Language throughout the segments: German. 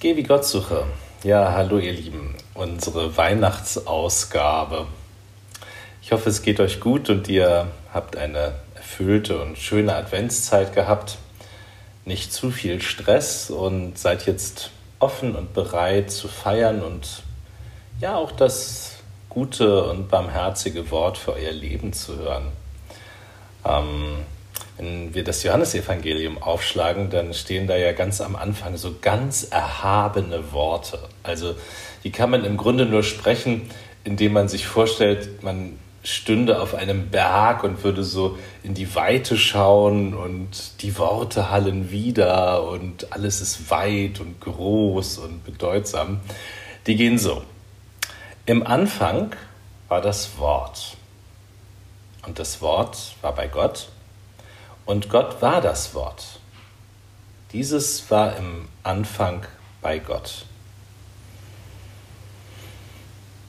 Geh wie Gott suche. Ja, hallo ihr Lieben, unsere Weihnachtsausgabe. Ich hoffe, es geht euch gut und ihr habt eine erfüllte und schöne Adventszeit gehabt. Nicht zu viel Stress und seid jetzt offen und bereit zu feiern und ja auch das gute und barmherzige Wort für euer Leben zu hören. Ähm, wenn wir das Johannesevangelium aufschlagen, dann stehen da ja ganz am Anfang so ganz erhabene Worte. Also die kann man im Grunde nur sprechen, indem man sich vorstellt, man stünde auf einem Berg und würde so in die Weite schauen und die Worte hallen wieder und alles ist weit und groß und bedeutsam. Die gehen so. Im Anfang war das Wort. Und das Wort war bei Gott und Gott war das Wort. Dieses war im Anfang bei Gott.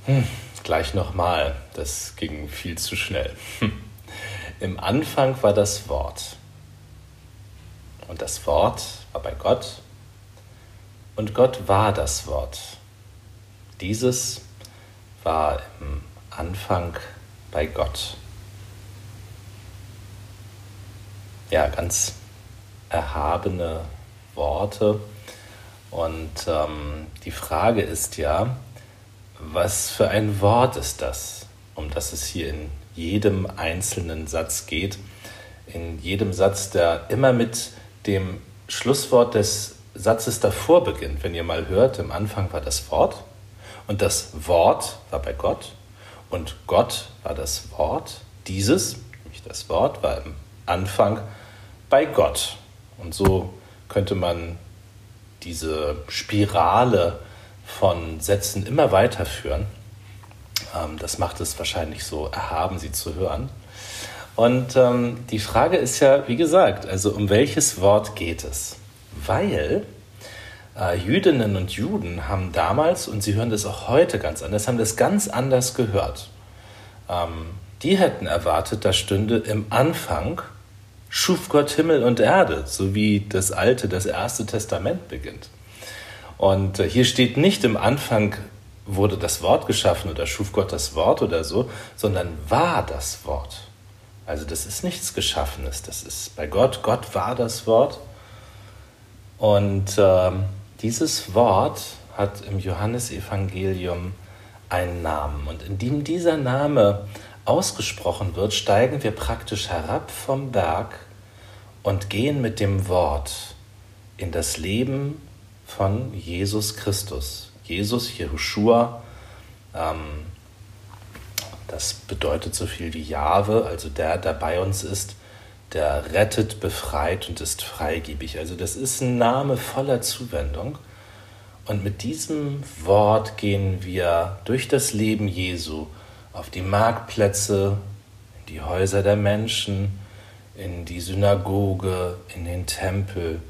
Hm, gleich nochmal, das ging viel zu schnell. Hm. Im Anfang war das Wort. Und das Wort war bei Gott. Und Gott war das Wort. Dieses war im Anfang bei Gott. Ja, ganz erhabene Worte. Und ähm, die Frage ist ja, was für ein Wort ist das, um das es hier in jedem einzelnen Satz geht? In jedem Satz, der immer mit dem Schlusswort des Satzes davor beginnt. Wenn ihr mal hört, im Anfang war das Wort und das Wort war bei Gott und Gott war das Wort. Dieses, nämlich das Wort, war im Anfang bei Gott. Und so könnte man diese Spirale von Sätzen immer weiterführen. Ähm, das macht es wahrscheinlich so erhaben, sie zu hören. Und ähm, die Frage ist ja, wie gesagt, also um welches Wort geht es? Weil äh, Jüdinnen und Juden haben damals, und sie hören das auch heute ganz anders, haben das ganz anders gehört. Ähm, die hätten erwartet, da stünde im Anfang schuf Gott Himmel und Erde, so wie das Alte, das Erste Testament beginnt. Und äh, hier steht nicht im Anfang wurde das Wort geschaffen oder schuf Gott das Wort oder so, sondern war das Wort. Also das ist nichts Geschaffenes, das ist bei Gott, Gott war das Wort. Und äh, dieses Wort hat im Johannesevangelium einen Namen. Und indem dieser Name ausgesprochen wird, steigen wir praktisch herab vom Berg und gehen mit dem Wort in das Leben von Jesus Christus. Jesus, Jehoshua, ähm, das bedeutet so viel wie Jahwe, also der, der bei uns ist, der rettet, befreit und ist freigebig. Also das ist ein Name voller Zuwendung. Und mit diesem Wort gehen wir durch das Leben Jesu auf die Marktplätze, in die Häuser der Menschen, in die Synagoge, in den Tempel,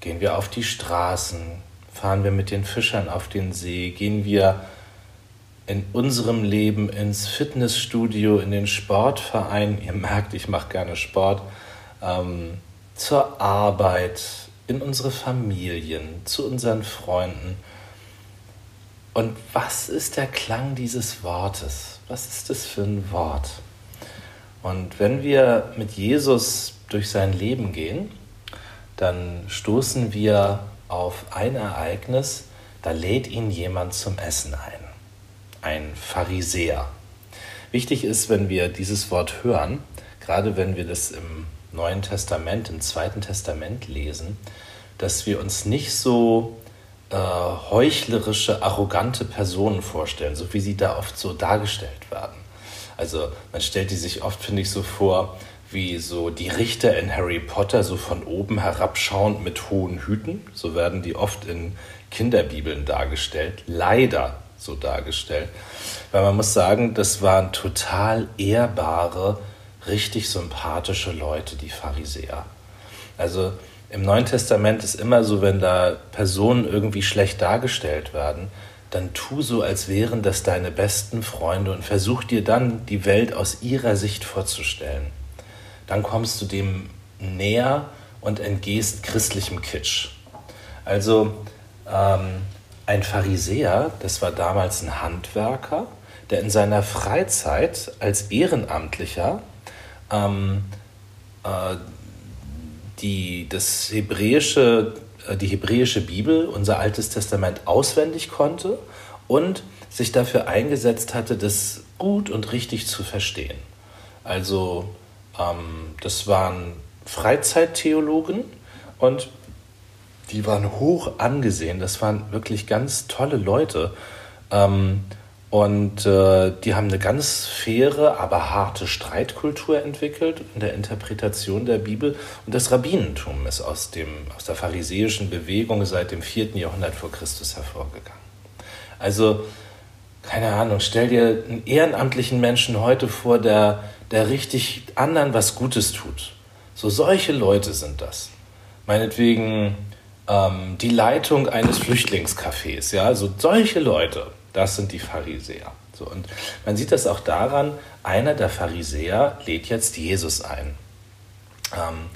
gehen wir auf die Straßen, fahren wir mit den Fischern auf den See, gehen wir in unserem Leben ins Fitnessstudio, in den Sportverein, ihr merkt, ich mache gerne Sport, ähm, zur Arbeit, in unsere Familien, zu unseren Freunden. Und was ist der Klang dieses Wortes? Was ist das für ein Wort? Und wenn wir mit Jesus durch sein Leben gehen, dann stoßen wir auf ein Ereignis, da lädt ihn jemand zum Essen ein. Ein Pharisäer. Wichtig ist, wenn wir dieses Wort hören, gerade wenn wir das im Neuen Testament, im Zweiten Testament lesen, dass wir uns nicht so äh, heuchlerische, arrogante Personen vorstellen, so wie sie da oft so dargestellt werden. Also man stellt die sich oft, finde ich, so vor, wie so die Richter in Harry Potter, so von oben herabschauend mit hohen Hüten. So werden die oft in Kinderbibeln dargestellt. Leider so dargestellt. Weil man muss sagen, das waren total ehrbare, richtig sympathische Leute, die Pharisäer. Also im Neuen Testament ist immer so, wenn da Personen irgendwie schlecht dargestellt werden, dann tu so, als wären das deine besten Freunde und versuch dir dann die Welt aus ihrer Sicht vorzustellen. Dann kommst du dem näher und entgehst christlichem Kitsch. Also ähm, ein Pharisäer, das war damals ein Handwerker, der in seiner Freizeit als Ehrenamtlicher ähm, äh, die, das hebräische, äh, die hebräische Bibel, unser Altes Testament, auswendig konnte und sich dafür eingesetzt hatte, das gut und richtig zu verstehen. Also ähm, das waren Freizeittheologen und die waren hoch angesehen. Das waren wirklich ganz tolle Leute. Ähm, und äh, die haben eine ganz faire, aber harte Streitkultur entwickelt in der Interpretation der Bibel. Und das Rabbinentum ist aus, dem, aus der pharisäischen Bewegung seit dem 4. Jahrhundert vor Christus hervorgegangen. Also, keine Ahnung, stell dir einen ehrenamtlichen Menschen heute vor, der, der richtig anderen was Gutes tut. So solche Leute sind das. Meinetwegen ähm, die Leitung eines Flüchtlingscafés, ja, so solche Leute das sind die Pharisäer. So, und man sieht das auch daran, einer der Pharisäer lädt jetzt Jesus ein. Ähm,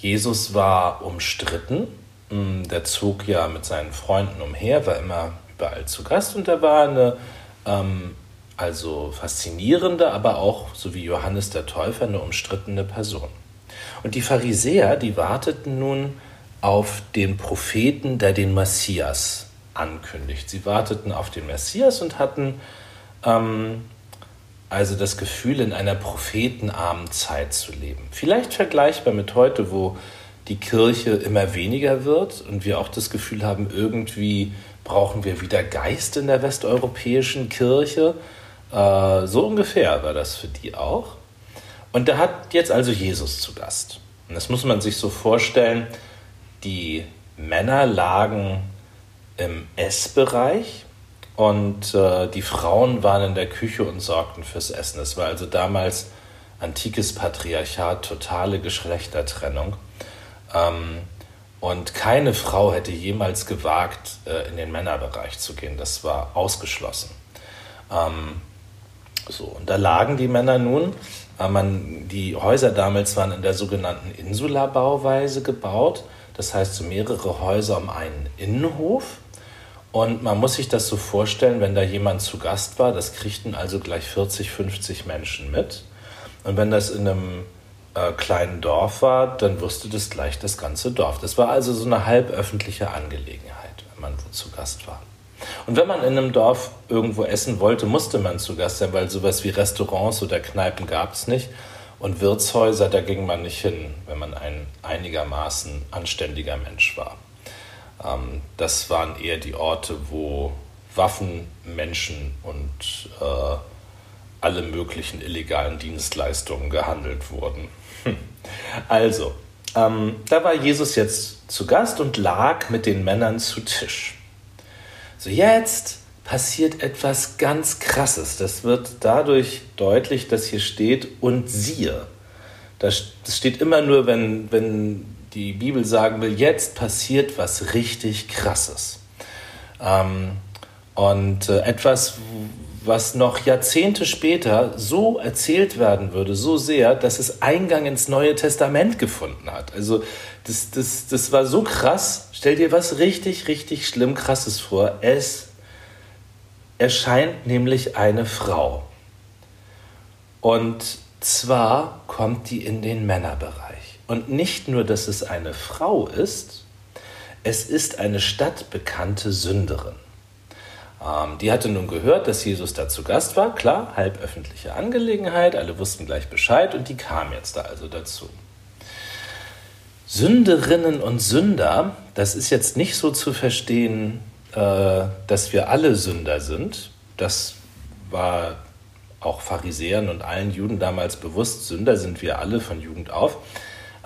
Jesus war umstritten, hm, der zog ja mit seinen Freunden umher, war immer überall zu Gast und er war eine ähm, also faszinierende, aber auch, so wie Johannes der Täufer, eine umstrittene Person. Und die Pharisäer, die warteten nun auf den Propheten, der den Messias ankündigt. Sie warteten auf den Messias und hatten ähm, also das Gefühl, in einer prophetenarmen Zeit zu leben. Vielleicht vergleichbar mit heute, wo die Kirche immer weniger wird und wir auch das Gefühl haben, irgendwie brauchen wir wieder Geist in der westeuropäischen Kirche. Äh, so ungefähr war das für die auch. Und da hat jetzt also Jesus zu Gast. Und das muss man sich so vorstellen, die Männer lagen im Essbereich und äh, die Frauen waren in der Küche und sorgten fürs Essen. Es war also damals antikes Patriarchat, totale Geschlechtertrennung. Ähm, und keine Frau hätte jemals gewagt, äh, in den Männerbereich zu gehen. Das war ausgeschlossen. Ähm, so, und da lagen die Männer nun. Äh, man, die Häuser damals waren in der sogenannten Insula-Bauweise gebaut. Das heißt, so mehrere Häuser um einen Innenhof. Und man muss sich das so vorstellen, wenn da jemand zu Gast war, das kriegten also gleich 40, 50 Menschen mit. Und wenn das in einem äh, kleinen Dorf war, dann wusste das gleich das ganze Dorf. Das war also so eine halböffentliche Angelegenheit, wenn man wo zu Gast war. Und wenn man in einem Dorf irgendwo essen wollte, musste man zu Gast sein, weil sowas wie Restaurants oder Kneipen gab es nicht. Und Wirtshäuser, da ging man nicht hin, wenn man ein einigermaßen anständiger Mensch war. Ähm, das waren eher die Orte, wo Waffen, Menschen und äh, alle möglichen illegalen Dienstleistungen gehandelt wurden. Hm. Also, ähm, da war Jesus jetzt zu Gast und lag mit den Männern zu Tisch. So, jetzt passiert etwas ganz Krasses. Das wird dadurch deutlich, dass hier steht, und siehe. Das, steht immer nur, wenn, wenn die Bibel sagen will, jetzt passiert was richtig Krasses. Ähm, und äh, etwas, was noch Jahrzehnte später so erzählt werden würde, so sehr, dass es Eingang ins Neue Testament gefunden hat. Also das, das, das war so krass. Stell dir was richtig, richtig schlimm Krasses vor. Es erscheint nämlich eine Frau. Und zwar kommt die in den Männerbereich. Und nicht nur, dass es eine Frau ist, es ist eine stadtbekannte Sünderin. Ähm, die hatte nun gehört, dass Jesus da zu Gast war, klar, halböffentliche Angelegenheit, alle wussten gleich Bescheid und die kam jetzt da also dazu. Sünderinnen und Sünder, das ist jetzt nicht so zu verstehen, äh, dass wir alle Sünder sind. Das war auch Pharisäern und allen Juden damals bewusst. Sünder sind wir alle von Jugend auf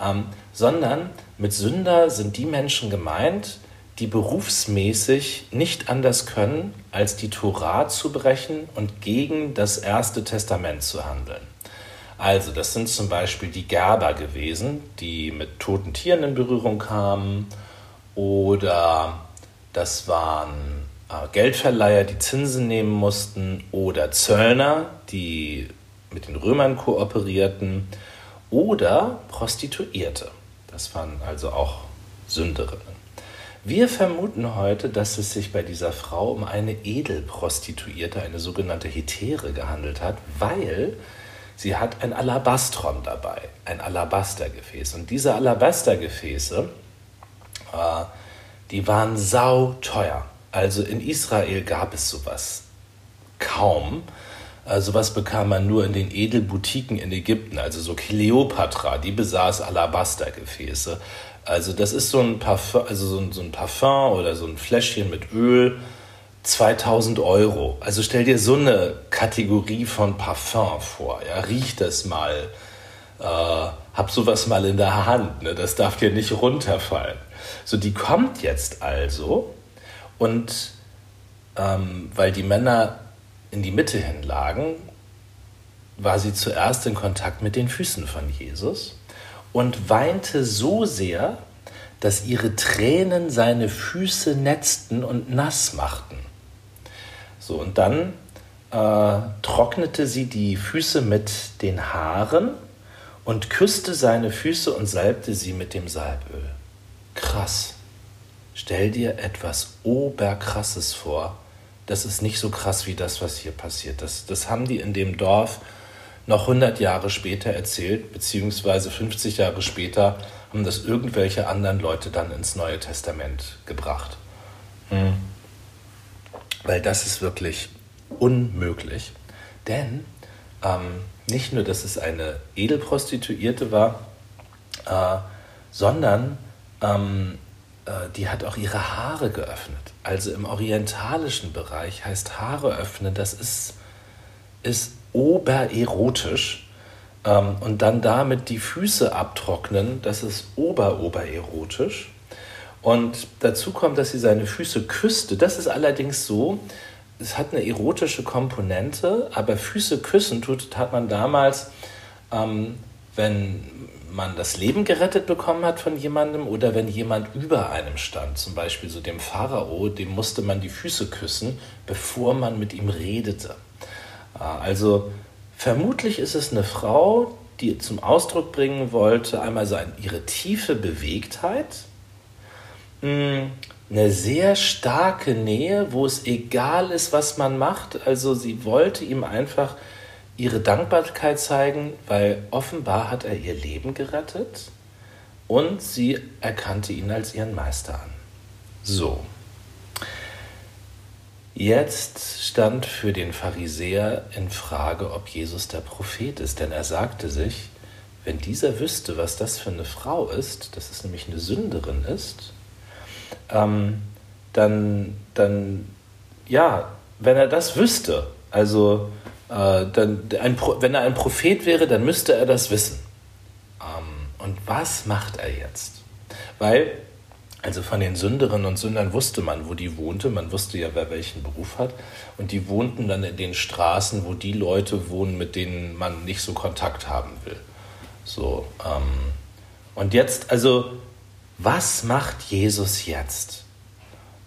ähm, sondern mit Sünder sind die Menschen gemeint, die berufsmäßig nicht anders können, als die Torah zu brechen und gegen das Erste Testament zu handeln. Also, das sind zum Beispiel die Gerber gewesen, die mit toten Tieren in Berührung kamen, oder das waren äh, Geldverleiher, die Zinsen nehmen mussten, oder Zöllner, die mit den Römern kooperierten oder Prostituierte. Das waren also auch Sünderinnen. Wir vermuten heute, dass es sich bei dieser Frau um eine Edelprostituierte, eine sogenannte Hetäre gehandelt hat, weil sie hat ein Alabastron dabei, ein Alabastergefäß. Und diese Alabastergefäße, äh, die waren sauteuer. Also in Israel gab es sowas kaum. Äh, sowas bekam man nur in den Edelboutiquen in Ägypten, also so Kleopatra, die besaß Alabastergefäße. Also das ist so ein Parfum, also so ein, so ein Parfum oder so ein Fläschchen mit Öl, 2000 Euro. Also stell dir so eine Kategorie von Parfum vor. Ja, riech das mal. Äh, hab sowas mal in der Hand. Ne? Das darf dir nicht runterfallen. So, die kommt jetzt also und ähm, weil die Männer in die Mitte hin lagen, war sie zuerst in Kontakt mit den Füßen von Jesus und weinte so sehr, dass ihre Tränen seine Füße netzten und nass machten. So, und dann äh, trocknete sie die Füße mit den Haaren und küsste seine Füße und salbte sie mit dem Salböl. Krass. Stell dir etwas Oberkrasses vor. Das ist nicht so krass wie das, was hier passiert. Das, das haben die in dem Dorf noch 100 Jahre später erzählt, beziehungsweise 50 Jahre später haben das irgendwelche anderen Leute dann ins Neue Testament gebracht. Hm. Weil das ist wirklich unmöglich. Denn ähm, nicht nur, dass es eine Edelprostituierte war, äh, sondern ähm, äh, die hat auch ihre Haare geöffnet. Also im orientalischen Bereich heißt Haare öffnen, das ist, ist obererotisch. Ähm, und dann damit die Füße abtrocknen, das ist ober-obererotisch. Und dazu kommt, dass sie seine Füße küsste. Das ist allerdings so, es hat eine erotische Komponente, aber Füße küssen tut, hat man damals, ähm, wenn man das Leben gerettet bekommen hat von jemandem oder wenn jemand über einem stand, zum Beispiel so dem Pharao, dem musste man die Füße küssen, bevor man mit ihm redete. Also vermutlich ist es eine Frau, die zum Ausdruck bringen wollte, einmal so ihre tiefe Bewegtheit, hm, eine sehr starke Nähe, wo es egal ist, was man macht. Also sie wollte ihm einfach ihre Dankbarkeit zeigen, weil offenbar hat er ihr Leben gerettet und sie erkannte ihn als ihren Meister an. So. Jetzt stand für den Pharisäer in Frage, ob Jesus der Prophet ist, denn er sagte sich, wenn dieser wüsste, was das für eine Frau ist, dass es nämlich eine Sünderin ist, ähm, dann, dann, ja, wenn er das wüsste, also äh, dann, ein, wenn er ein Prophet wäre, dann müsste er das wissen. Ähm, und was macht er jetzt? Weil also von den Sünderinnen und Sündern wusste man, wo die wohnte. Man wusste ja, wer welchen Beruf hat. Und die wohnten dann in den Straßen, wo die Leute wohnen, mit denen man nicht so Kontakt haben will. So. Ähm, und jetzt, also, was macht Jesus jetzt?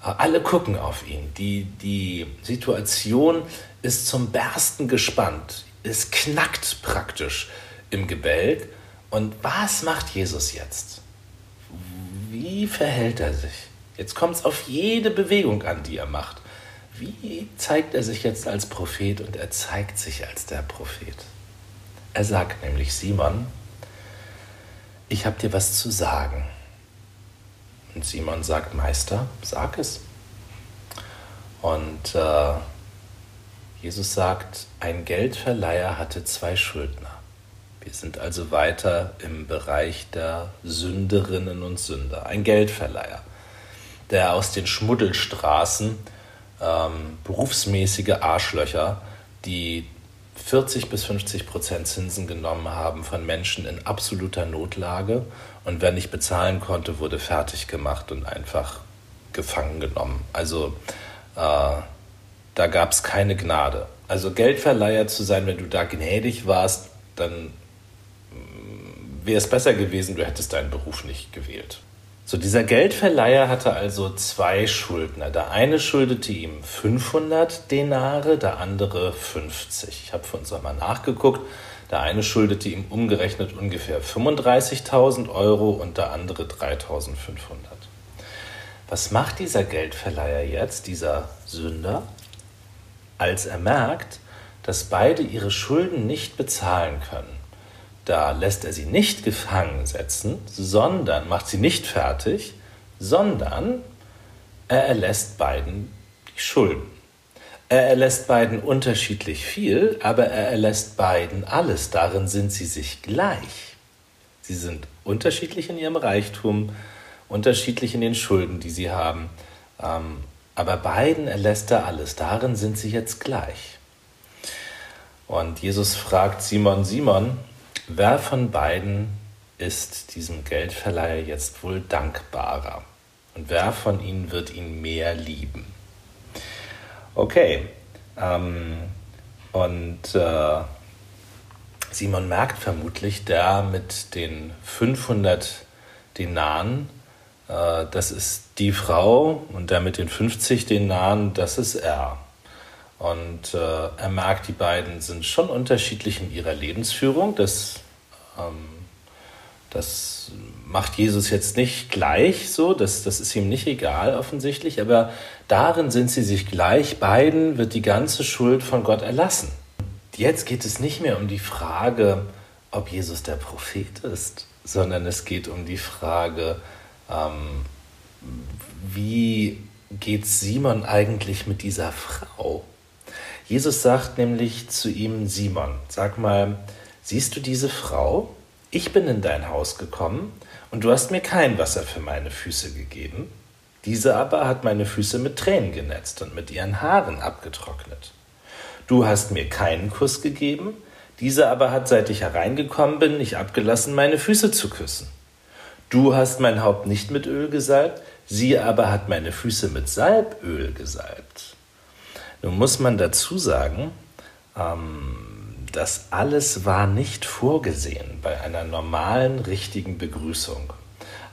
Alle gucken auf ihn. Die, die Situation ist zum Bersten gespannt. Es knackt praktisch im Gebälk. Und was macht Jesus jetzt? Wie verhält er sich? Jetzt kommt es auf jede Bewegung an, die er macht. Wie zeigt er sich jetzt als Prophet und er zeigt sich als der Prophet? Er sagt nämlich, Simon, ich habe dir was zu sagen. Und Simon sagt, Meister, sag es. Und äh, Jesus sagt, ein Geldverleiher hatte zwei Schuldner. Wir sind also weiter im Bereich der Sünderinnen und Sünder. Ein Geldverleiher, der aus den Schmuddelstraßen ähm, berufsmäßige Arschlöcher, die 40 bis 50 Prozent Zinsen genommen haben von Menschen in absoluter Notlage und wer nicht bezahlen konnte, wurde fertig gemacht und einfach gefangen genommen. Also äh, da gab es keine Gnade. Also Geldverleiher zu sein, wenn du da gnädig warst, dann wäre es besser gewesen, du hättest deinen Beruf nicht gewählt. So, dieser Geldverleiher hatte also zwei Schuldner. Der eine schuldete ihm 500 Denare, der andere 50. Ich habe für uns einmal nachgeguckt. Der eine schuldete ihm umgerechnet ungefähr 35.000 Euro und der andere 3.500. was macht dieser Geldverleiher jetzt, dieser Sünder, als er merkt, dass beide ihre Schulden nicht bezahlen können? Da lässt er sie nicht gefangen setzen, sondern macht sie nicht fertig, sondern er erlässt beiden die Schulden. Er erlässt beiden unterschiedlich viel, aber er erlässt beiden alles. Darin sind sie sich gleich. Sie sind unterschiedlich in ihrem Reichtum, unterschiedlich in den Schulden, die sie haben. Ähm, aber beiden erlässt er alles. Darin sind sie jetzt gleich. Und Jesus fragt Simon, Simon, wer von beiden ist diesem Geldverleiher jetzt wohl dankbarer? Und wer von ihnen wird ihn mehr lieben? Okay. Ähm, und äh, Simon merkt vermutlich, der mit den 500 Denaren, äh, das ist die Frau und der mit den 50 Denaren, das ist er. Und äh, er merkt, die beiden sind schon unterschiedlich in ihrer Lebensführung. Das, ähm, das macht Jesus jetzt nicht gleich so, das, das ist ihm nicht egal offensichtlich, aber darin sind sie sich gleich, beiden wird die ganze Schuld von Gott erlassen. Jetzt geht es nicht mehr um die Frage, ob Jesus der Prophet ist, sondern es geht um die Frage, ähm, wie geht Simon eigentlich mit dieser Frau? Jesus sagt nämlich zu ihm, Simon, sag mal, siehst du diese Frau? Ich bin in dein Haus gekommen und du hast mir kein Wasser für meine Füße gegeben. Diese aber hat meine Füße mit Tränen genetzt und mit ihren Haaren abgetrocknet. Du hast mir keinen Kuss gegeben, diese aber hat, seit ich hereingekommen bin, nicht abgelassen, meine Füße zu küssen. Du hast mein Haupt nicht mit Öl gesalbt, sie aber hat meine Füße mit Salböl gesalbt. Nun muss man dazu sagen, ähm, das alles war nicht vorgesehen bei einer normalen, richtigen Begrüßung.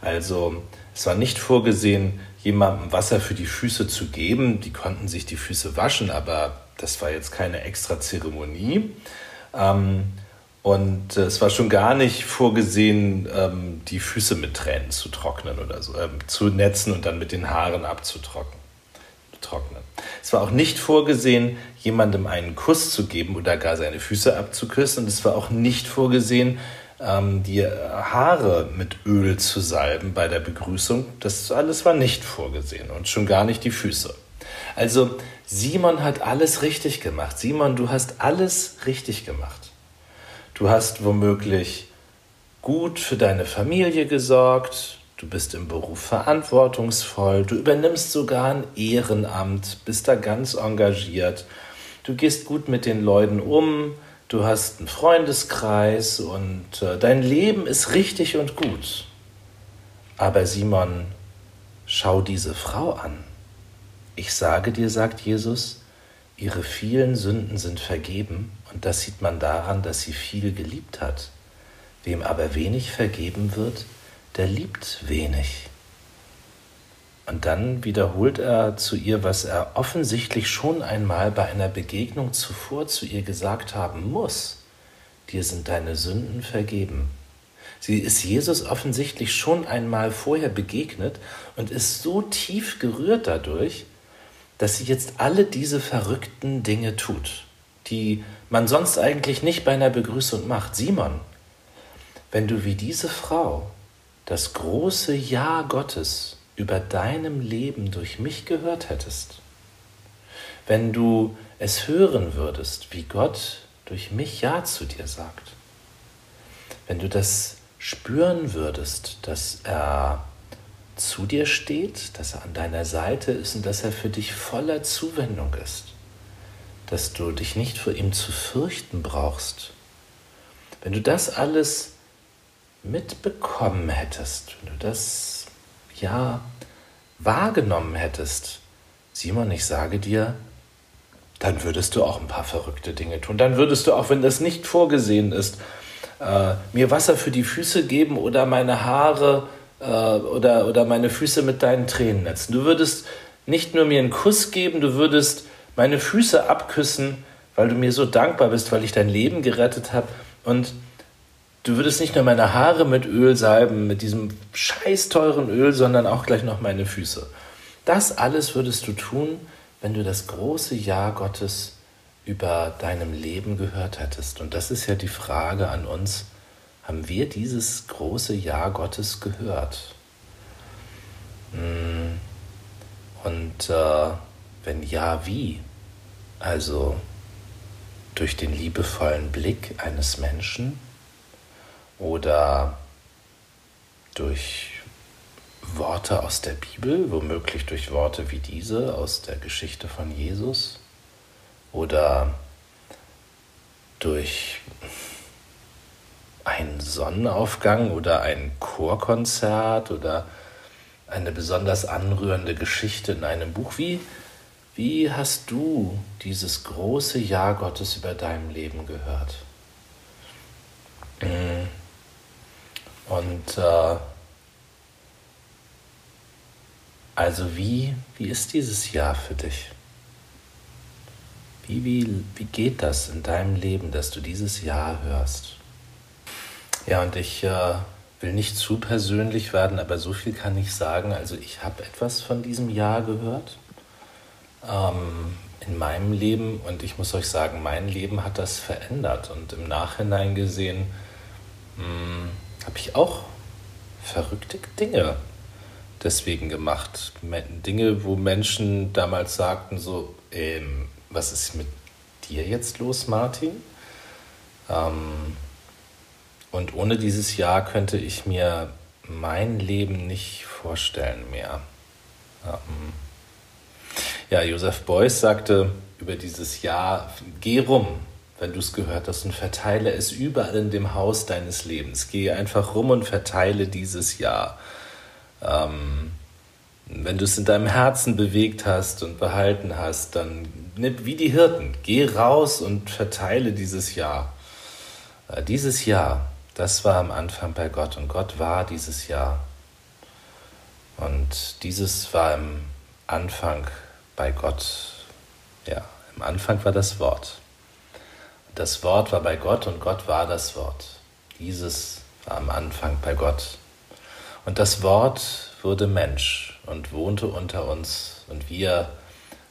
Also es war nicht vorgesehen, jemandem Wasser für die Füße zu geben. Die konnten sich die Füße waschen, aber das war jetzt keine extra Zeremonie. Ähm, und es war schon gar nicht vorgesehen, ähm, die Füße mit Tränen zu trocknen oder so, ähm, zu netzen und dann mit den Haaren abzutrocknen. Es war auch nicht vorgesehen, jemandem einen Kuss zu geben oder gar seine Füße abzuküssen. Und es war auch nicht vorgesehen, ähm, die Haare mit Öl zu salben bei der Begrüßung. Das alles war nicht vorgesehen und schon gar nicht die Füße. Also Simon hat alles richtig gemacht. Simon, du hast alles richtig gemacht. Du hast womöglich gut für deine Familie gesorgt, Du bist im Beruf verantwortungsvoll, du übernimmst sogar ein Ehrenamt, bist da ganz engagiert, du gehst gut mit den Leuten um, du hast einen Freundeskreis und äh, dein Leben ist richtig und gut. Aber Simon, schau diese Frau an. Ich sage dir, sagt Jesus, ihre vielen Sünden sind vergeben und das sieht man daran, dass sie viel geliebt hat. Wem aber wenig vergeben wird, der liebt wenig. Und dann wiederholt er zu ihr, was er offensichtlich schon einmal bei einer Begegnung zuvor zu ihr gesagt haben muss. Dir sind deine Sünden vergeben. Sie ist Jesus offensichtlich schon einmal vorher begegnet und ist so tief gerührt dadurch, dass sie jetzt alle diese verrückten Dinge tut, die man sonst eigentlich nicht bei einer Begrüßung macht. Simon, wenn du wie diese Frau das große Ja Gottes über deinem Leben durch mich gehört hättest, wenn du es hören würdest, wie Gott durch mich Ja zu dir sagt, wenn du das spüren würdest, dass er zu dir steht, dass er an deiner Seite ist und dass er für dich voller Zuwendung ist, dass du dich nicht vor ihm zu fürchten brauchst, wenn du das alles mitbekommen hättest, wenn du das ja wahrgenommen hättest, Simon, ich sage dir, dann würdest du auch ein paar verrückte Dinge tun. Dann würdest du, auch wenn das nicht vorgesehen ist, äh, mir Wasser für die Füße geben oder meine Haare äh, oder, oder meine Füße mit deinen Tränen netzen. Du würdest nicht nur mir einen Kuss geben, du würdest meine Füße abküssen, weil du mir so dankbar bist, weil ich dein Leben gerettet habe. Und du würdest nicht nur meine Haare mit Öl salben, mit diesem scheiß teuren Öl, sondern auch gleich noch meine Füße. Das alles würdest du tun, wenn du das große Ja Gottes über deinem Leben gehört hättest. Und das ist ja die Frage an uns, haben wir dieses große Ja Gottes gehört? Hm. Und äh, wenn ja, wie? Also durch den liebevollen Blick eines Menschen oder durch Worte aus der Bibel, womöglich durch Worte wie diese aus der Geschichte von Jesus oder durch einen Sonnenaufgang oder ein Chorkonzert oder eine besonders anrührende Geschichte in einem Buch. Wie, wie hast du dieses große Ja Gottes über deinem Leben gehört? Mm. Und äh, also wie, wie ist dieses Jahr für dich? Wie, wie, wie geht das in deinem Leben, dass du dieses Jahr hörst? Ja, und ich äh, will nicht zu persönlich werden, aber so viel kann ich sagen. Also ich habe etwas von diesem Jahr gehört ähm, in meinem Leben und ich muss euch sagen, mein Leben hat das verändert und im Nachhinein gesehen hm, habe ich auch verrückte Dinge deswegen gemacht. Dinge, wo Menschen damals sagten so, ähm, was ist mit dir jetzt los, Martin? Ähm, und ohne dieses Jahr könnte ich mir mein Leben nicht vorstellen mehr. Ähm, ja, Joseph Beuys sagte über dieses Jahr, geh rum, wenn du es gehört hast, und verteile es überall in dem Haus deines Lebens. Gehe einfach rum und verteile dieses Jahr. Ähm, wenn du es in deinem Herzen bewegt hast und behalten hast, dann nimm wie die Hirten, geh raus und verteile dieses Jahr. Äh, dieses Jahr, das war am Anfang bei Gott und Gott war dieses Jahr. Und dieses war im Anfang bei Gott. Ja, im Anfang war das Wort. Das Wort war bei Gott und Gott war das Wort. Dieses war am Anfang bei Gott. Und das Wort wurde Mensch und wohnte unter uns und wir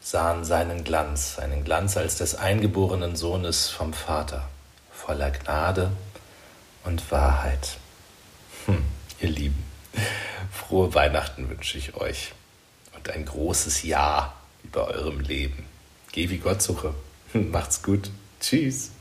sahen seinen Glanz, seinen Glanz als des eingeborenen Sohnes vom Vater, voller Gnade und Wahrheit. Hm, ihr Lieben, frohe Weihnachten wünsche ich euch und ein großes Ja über eurem Leben. Geh wie Gott suche. Macht's gut. Tschüss.